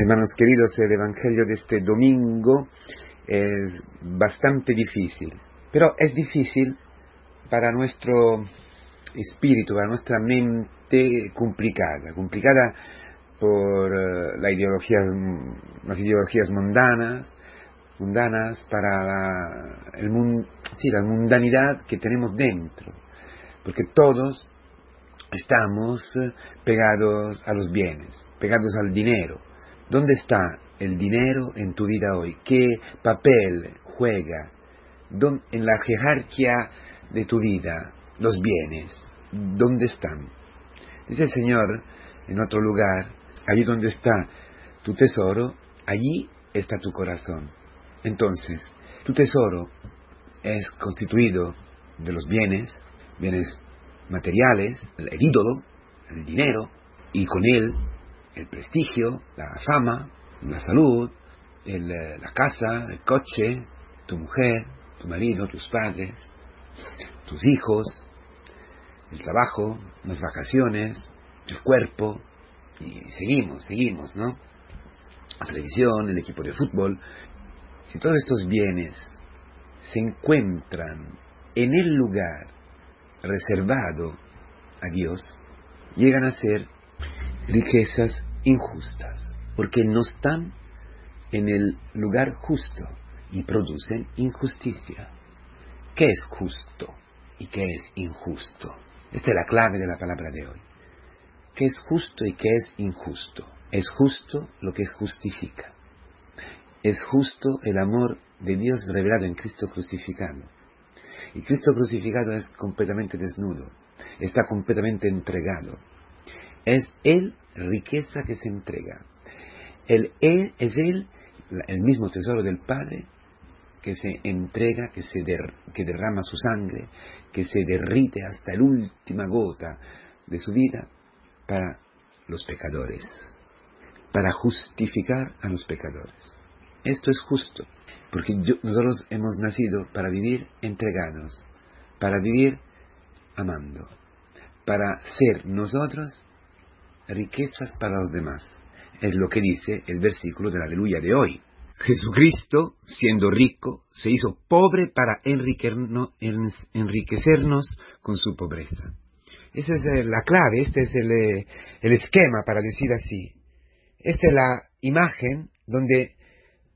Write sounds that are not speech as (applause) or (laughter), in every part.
Hermanos queridos, el Evangelio de este domingo es bastante difícil, pero es difícil para nuestro espíritu, para nuestra mente complicada, complicada por uh, la ideología, las ideologías mundanas, mundanas para la, mundanidad que tenemos dentro, porque todos estamos pegados a los bienes, pegados al dinero, ¿Dónde está el dinero en tu vida hoy? ¿Qué papel juega en la jerarquía de tu vida los bienes? ¿Dónde están? Dice el Señor en otro lugar, allí donde está tu tesoro, allí está tu corazón. Entonces, tu tesoro es constituido de los bienes, bienes materiales, el ídolo, el dinero, y con él el prestigio, la fama, la salud, eh, la casa, el coche, tu mujer, tu marido, tus padres, tus hijos, el trabajo, las vacaciones, el cuerpo, y seguimos, seguimos, ¿no? La televisión, el equipo de fútbol. Si todos estos bienes se encuentran en el lugar reservado a Dios, llegan a ser riquezas injustas, porque no están en el lugar justo y producen injusticia. ¿Qué es justo y qué es injusto? Esta es la clave de la palabra de hoy. ¿Qué es justo y qué es injusto? Es justo lo que justifica. Es justo el amor de Dios revelado en Cristo crucificado. Y Cristo crucificado es completamente desnudo, está completamente entregado. Es Él riqueza que se entrega. El Él es Él, el mismo tesoro del Padre, que se entrega, que, se que derrama su sangre, que se derrite hasta la última gota de su vida para los pecadores, para justificar a los pecadores. Esto es justo, porque nosotros hemos nacido para vivir entregados, para vivir amando, para ser nosotros riquezas para los demás. Es lo que dice el versículo de la aleluya de hoy. Jesucristo, siendo rico, se hizo pobre para enriquecernos con su pobreza. Esa es eh, la clave, este es el, eh, el esquema para decir así. Esta es la imagen donde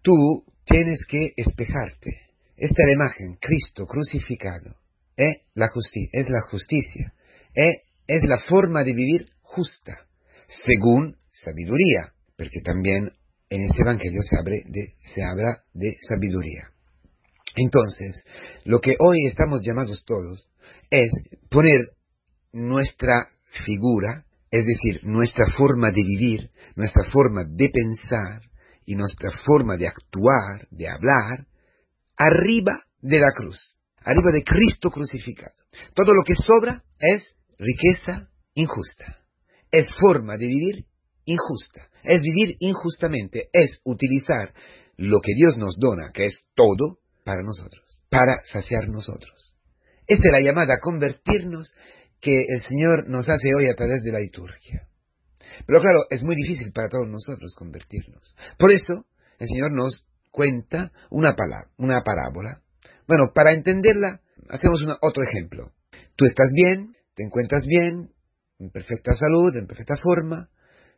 tú tienes que espejarte. Esta es la imagen, Cristo crucificado. ¿eh? es la justicia. es la forma de vivir justa según sabiduría, porque también en este Evangelio se, se habla de sabiduría. Entonces, lo que hoy estamos llamados todos es poner nuestra figura, es decir, nuestra forma de vivir, nuestra forma de pensar y nuestra forma de actuar, de hablar, arriba de la cruz, arriba de Cristo crucificado. Todo lo que sobra es riqueza injusta es forma de vivir injusta, es vivir injustamente, es utilizar lo que Dios nos dona, que es todo, para nosotros, para saciar nosotros. Es la llamada a convertirnos que el Señor nos hace hoy a través de la liturgia. Pero claro, es muy difícil para todos nosotros convertirnos. Por eso, el Señor nos cuenta una, palabra, una parábola. Bueno, para entenderla, hacemos otro ejemplo. Tú estás bien, te encuentras bien, en perfecta salud, en perfecta forma,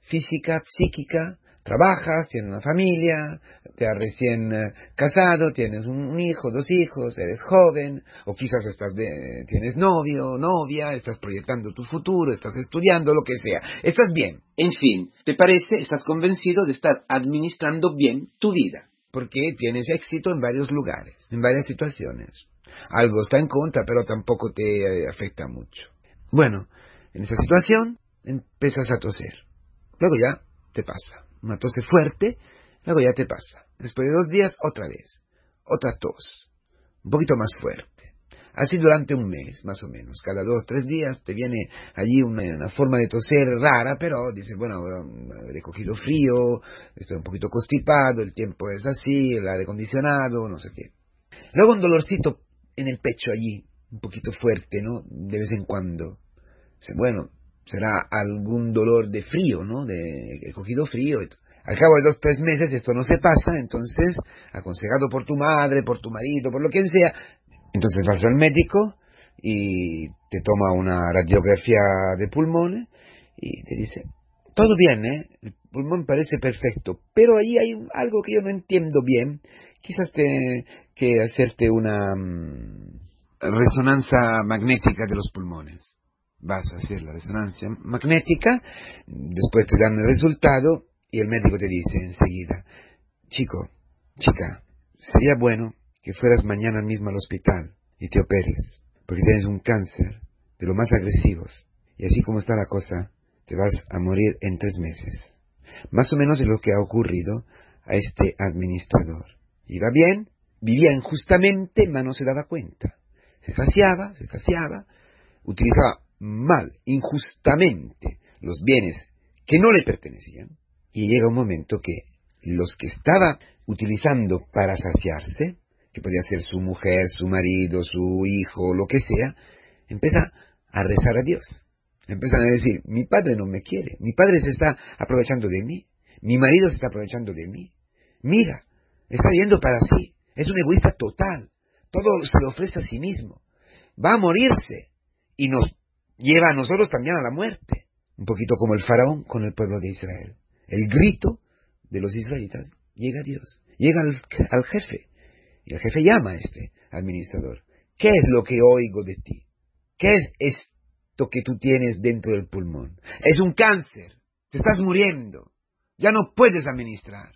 física, psíquica, trabajas, tienes una familia, te has recién eh, casado, tienes un, hijo, dos hijos, eres joven, o quizás estás de, tienes novio, novia, estás proyectando tu futuro, estás estudiando, lo que sea. Estás bien. En fin, ¿te parece? Estás convencido de estar administrando bien tu vida. Porque tienes éxito en varios lugares, en varias situaciones. Algo está en contra, pero tampoco te eh, afecta mucho. Bueno, en esa situación empiezas a toser. Luego ya te pasa. Una tose fuerte, luego ya te pasa. Después de dos días, otra vez. Otra tos. Un poquito más fuerte. Así durante un mes, más o menos. Cada dos, tres días te viene allí una, forma de toser rara, pero dices, bueno, he cogido frío, estoy un poquito constipado, el tiempo es así, el aire acondicionado, no sé qué. Luego un dolorcito en el pecho allí, un poquito fuerte, ¿no? De vez en cuando bueno, será algún dolor de frío, ¿no? De he cogido frío. Al cabo de dos, tres meses esto no se pasa, entonces, aconsejado por tu madre, por tu marido, por lo que sea, entonces vas al médico y te toma una radiografía de pulmón y te dice, todo bien, ¿eh? el pulmón parece perfecto, pero ahí hay algo que yo no entiendo bien, quizás te que hacerte una mm, resonancia magnética de los pulmones. Vas a hacer la resonancia magnética, después te dan el resultado y el médico te dice enseguida, chico, chica, sería bueno que fueras mañana mismo al hospital y te operes, porque tienes un cáncer de los más agresivos. Y así como está la cosa, te vas a morir en tres meses. Más o menos es lo que ha ocurrido a este administrador. Iba bien, vivía injustamente, pero no se daba cuenta. Se saciaba, se saciaba, utilizaba mal, injustamente, los bienes que no le pertenecían, y llega un momento que los que estaba utilizando para saciarse, que podía ser su mujer, su marido, su hijo, lo que sea, empieza a rezar a Dios. Empiezan a decir, mi padre no me quiere, mi padre se está aprovechando de mí, mi marido se está aprovechando de mí. Mira, está viendo para sí, es un egoísta total, todo se le ofrece a sí mismo, va a morirse y nos lleva a nosotros también a la muerte, un poquito como el faraón con el pueblo de Israel. El grito de los israelitas llega a Dios, llega al, jefe, y el jefe llama a este administrador. ¿Qué es lo que oigo de ti? ¿Qué es esto que tú tienes dentro del pulmón? Es un cáncer, te estás muriendo, ya no puedes administrar.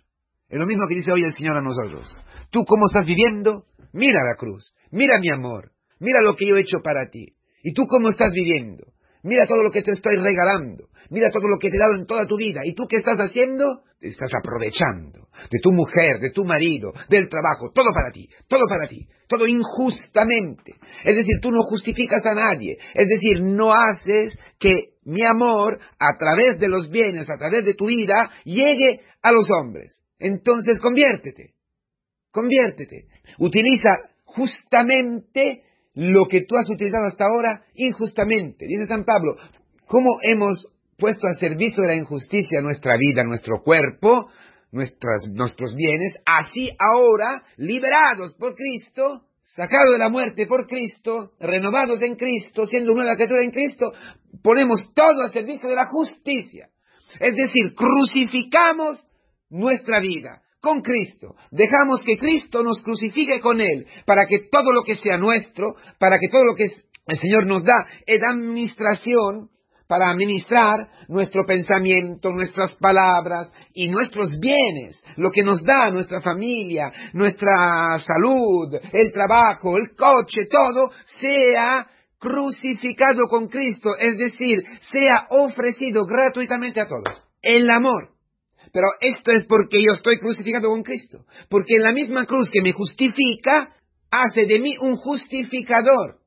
Es lo mismo que dice hoy el Señor a nosotros. Tú cómo estás viviendo, mira la cruz, mira mi amor, mira lo que yo he hecho para ti. ¿Y tú cómo estás viviendo? Mira todo lo que te estoy regalando. Mira todo lo que te he dado en toda tu vida. ¿Y tú qué estás haciendo? Te estás aprovechando de tu mujer, de tu marido, del trabajo. Todo para ti. Todo para ti. Todo injustamente. Es decir, tú no justificas a nadie. Es decir, no haces que mi amor, a través de los bienes, a través de tu vida, llegue a los hombres. Entonces conviértete. Conviértete. Utiliza justamente lo que tú has utilizado hasta ahora injustamente. Dice San Pablo, ¿cómo hemos puesto a servicio de la injusticia nuestra vida, nuestro cuerpo, nuestros bienes? Así ahora, liberados por Cristo, sacados de la muerte por Cristo, renovados en Cristo, siendo nueva criatura en Cristo, ponemos todo a servicio de la justicia. Es decir, crucificamos nuestra vida con Cristo. Dejamos que Cristo nos crucifique con Él, para que todo lo que sea nuestro, para que todo lo que el Señor nos da es administración, para administrar nuestro pensamiento, nuestras palabras y nuestros bienes, lo que nos da nuestra familia, nuestra salud, el trabajo, el coche, todo, sea crucificado con Cristo, es decir, sea ofrecido gratuitamente a todos. El amor pero esto es porque yo estoy crucificado con Cristo. Porque en la misma cruz que me justifica, hace de mí un justificador.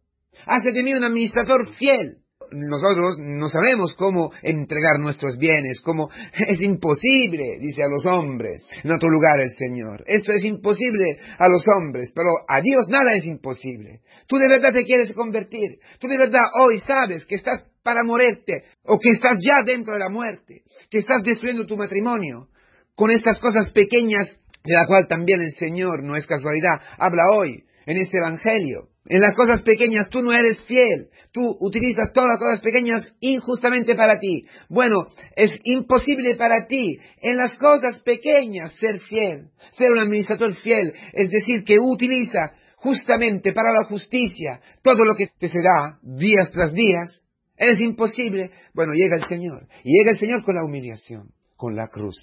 Hace de mí un administrador fiel. Nosotros no sabemos cómo entregar nuestros bienes, cómo (laughs) es imposible, dice a los hombres, en otro lugar el Señor. Esto es imposible a los hombres, pero a Dios nada es imposible. Tú de verdad te quieres convertir, tú de verdad hoy sabes que estás para morirte, o que estás ya dentro de la muerte, que estás destruyendo tu matrimonio, con estas cosas pequeñas, de la cual también el Señor, no es casualidad, habla hoy en este Evangelio. En las cosas pequeñas tú no eres fiel, tú utilizas todas las cosas pequeñas injustamente para ti. Bueno, es imposible para ti en las cosas pequeñas ser fiel, ser un administrador fiel, es decir, que utiliza justamente para la justicia todo lo que te se da días tras días, es imposible. Bueno, llega el Señor. Y llega el Señor con la humillación, con la cruz,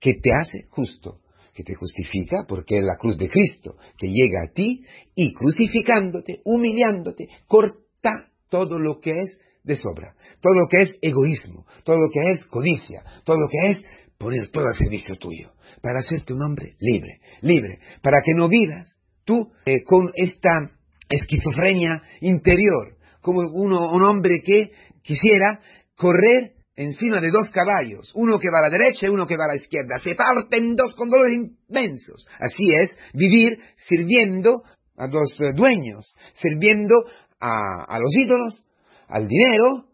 que te hace justo, que te justifica, porque es la cruz de Cristo, que llega a ti y crucificándote, humillándote, corta todo lo que es de sobra, todo lo que es egoísmo, todo lo que es codicia, todo lo que es poner todo al servicio tuyo, para hacerte un hombre libre, libre, para que no vivas tú eh, con esta esquizofrenia interior, como uno, un hombre que quisiera correr encima de dos caballos, uno que va a la derecha y uno que va a la izquierda. Se parten dos con dolores inmensos. Así es, vivir sirviendo a dos eh, dueños, sirviendo a, a los ídolos, al dinero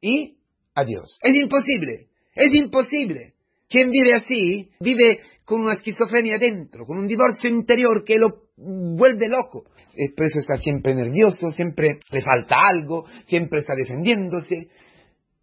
y a Dios. Es imposible, es imposible. Quien vive así, vive con una esquizofrenia dentro, con un divorcio interior que lo vuelve loco. Por eso está siempre nervioso, siempre le falta algo, siempre está defendiéndose.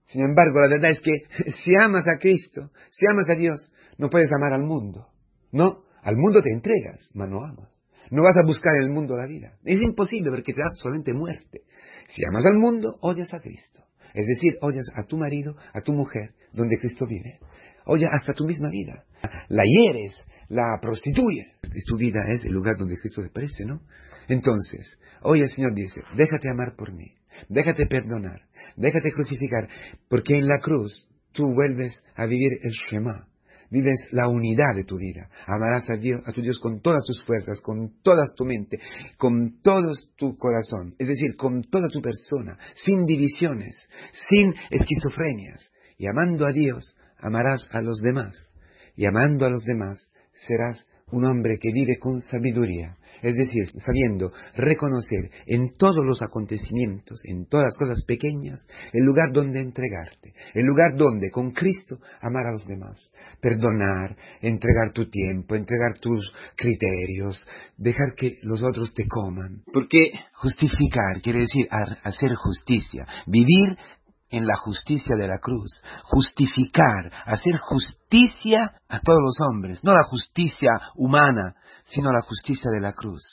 Sin embargo, la verdad es que (laughs) si amas a Cristo, si amas a Dios, no puedes amar al mundo. No, al mundo te entregas, mas no amas. No vas a buscar en el mundo la vida. Es imposible porque te da solamente muerte. Si amas al mundo, odias a Cristo. Es decir, odias a tu marido, a tu mujer, donde Cristo vive. Odias hasta tu misma vida. La hieres, la prostituyes. Y tu vida es el lugar donde Cristo te parece, ¿no? Entonces, hoy el Señor dice, déjate amar por mí, déjate perdonar, déjate crucificar, porque en la cruz tú vuelves a vivir el Shema, vives la unidad de tu vida. Amarás a, Dios, a tu Dios con todas tus fuerzas, con toda tu mente, con todo tu corazón, es decir, con toda tu persona, sin divisiones, sin esquizofrenias. Y amando a Dios, amarás a los demás. Y amando a los demás, serás un hombre que vive con sabiduría, es decir, sabiendo reconocer en todos los acontecimientos, en todas las cosas pequeñas, el lugar donde entregarte, el lugar donde con Cristo amar a los demás, perdonar, entregar tu tiempo, entregar tus criterios, dejar que los otros te coman. Porque justificar quiere decir hacer justicia, vivir en la justicia de la cruz, justificar, hacer justicia a todos los hombres, no la justicia humana, sino la justicia de la cruz.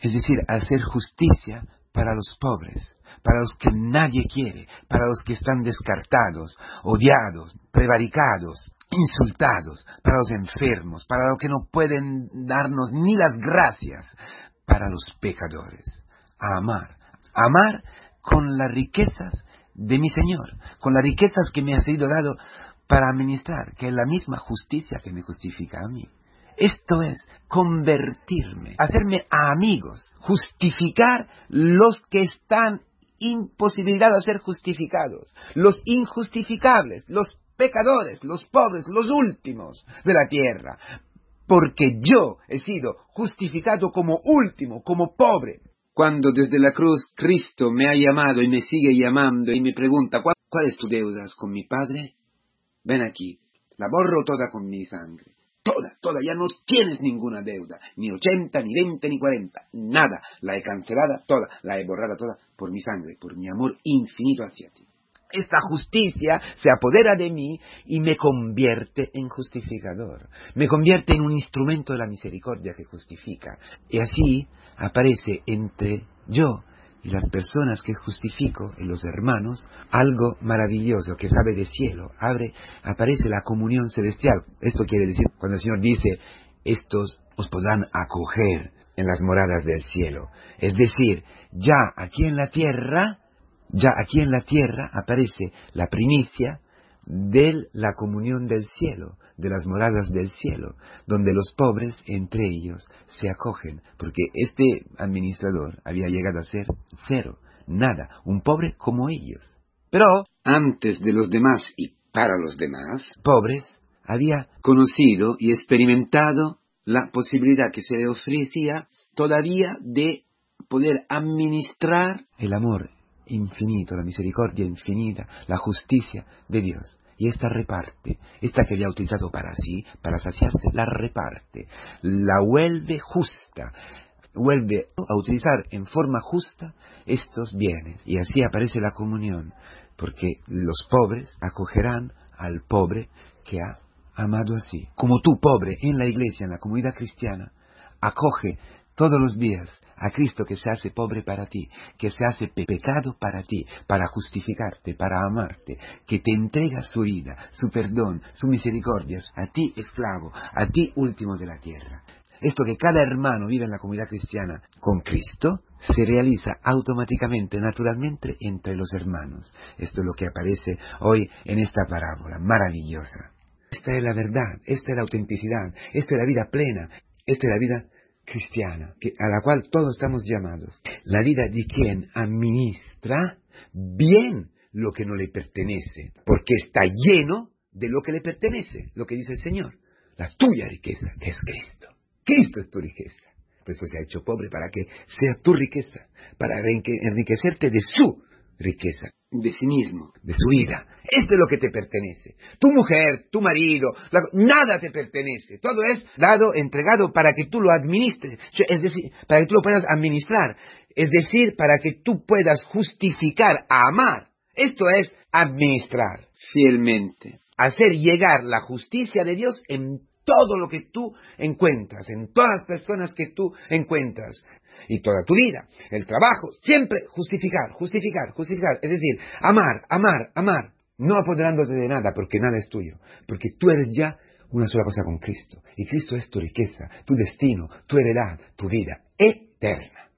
Es decir, hacer justicia para los pobres, para los que nadie quiere, para los que están descartados, odiados, prevaricados, insultados, para los enfermos, para los que no pueden darnos ni las gracias, para los pecadores. A amar, amar con las riquezas de mi Señor, con las riquezas que me ha sido dado para administrar, que es la misma justicia que me justifica a mí. Esto es convertirme, hacerme amigos, justificar los que están imposibilitados de ser justificados, los injustificables, los pecadores, los pobres, los últimos de la tierra, porque yo he sido justificado como último, como pobre, cuando desde la cruz Cristo me ha llamado y me sigue llamando y me pregunta, ¿cuál, es tu deuda con mi Padre? Ven aquí, la borro toda con mi sangre. Toda, toda, ya no tienes ninguna deuda, ni ochenta, ni veinte, ni cuarenta, nada. La he cancelada toda, la he borrada toda por mi sangre, por mi amor infinito hacia ti. Esta justicia se apodera de mí y me convierte en justificador, me convierte en un instrumento de la misericordia que justifica. Y así aparece entre yo y las personas que justifico, y los hermanos, algo maravilloso que sabe de cielo. Abre, aparece la comunión celestial. Esto quiere decir, cuando el Señor dice, estos os podrán acoger en las moradas del cielo. Es decir, ya aquí en la tierra, ya aquí en la tierra aparece la primicia de la comunión del cielo, de las moradas del cielo, donde los pobres entre ellos se acogen, porque este administrador había llegado a ser cero, nada, un pobre como ellos. Pero antes de los demás y para los demás, pobres, había conocido y experimentado la posibilidad que se le ofrecía todavía de poder administrar el amor infinito, la misericordia infinita, la justicia de Dios. Y esta reparte, esta que había utilizado para sí, para saciarse, la reparte, la vuelve justa, vuelve a utilizar en forma justa estos bienes. Y así aparece la comunión, porque los pobres acogerán al pobre que ha amado así. Como tú, pobre, en la iglesia, en la comunidad cristiana, acoge todos los días a Cristo que se hace pobre para ti, que se hace pecado para ti, para justificarte, para amarte, que te entrega su vida, su perdón, su misericordia, a ti esclavo, a ti último de la tierra. Esto que cada hermano vive en la comunidad cristiana con Cristo, se realiza automáticamente, naturalmente, entre los hermanos. Esto es lo que aparece hoy en esta parábola maravillosa. Esta es la verdad, esta es la autenticidad, esta es la vida plena, esta es la vida cristiana, que, a la cual todos estamos llamados. La vida de quien administra bien lo que no le pertenece, porque está lleno de lo que le pertenece, lo que dice el Señor. La tuya riqueza, que es Cristo. Cristo es tu riqueza. Por eso se ha hecho pobre para que sea tu riqueza, para enriquecerte de su riqueza de sí mismo, de su vida. Esto es lo que te pertenece. Tu mujer, tu marido, nada te pertenece. Todo es dado, entregado para que tú lo administres. Es decir, para que tú lo puedas administrar. Es decir, para que tú puedas justificar, amar. Esto es administrar fielmente. Hacer llegar la justicia de Dios en todo lo que tú encuentras, en todas las personas que tú encuentras y toda tu vida, el trabajo, siempre justificar, justificar, justificar, es decir, amar, amar, amar, no apoderándote de nada porque nada es tuyo, porque tú eres ya una sola cosa con Cristo. Y Cristo es tu riqueza, tu destino, tu heredad, tu vida eterna.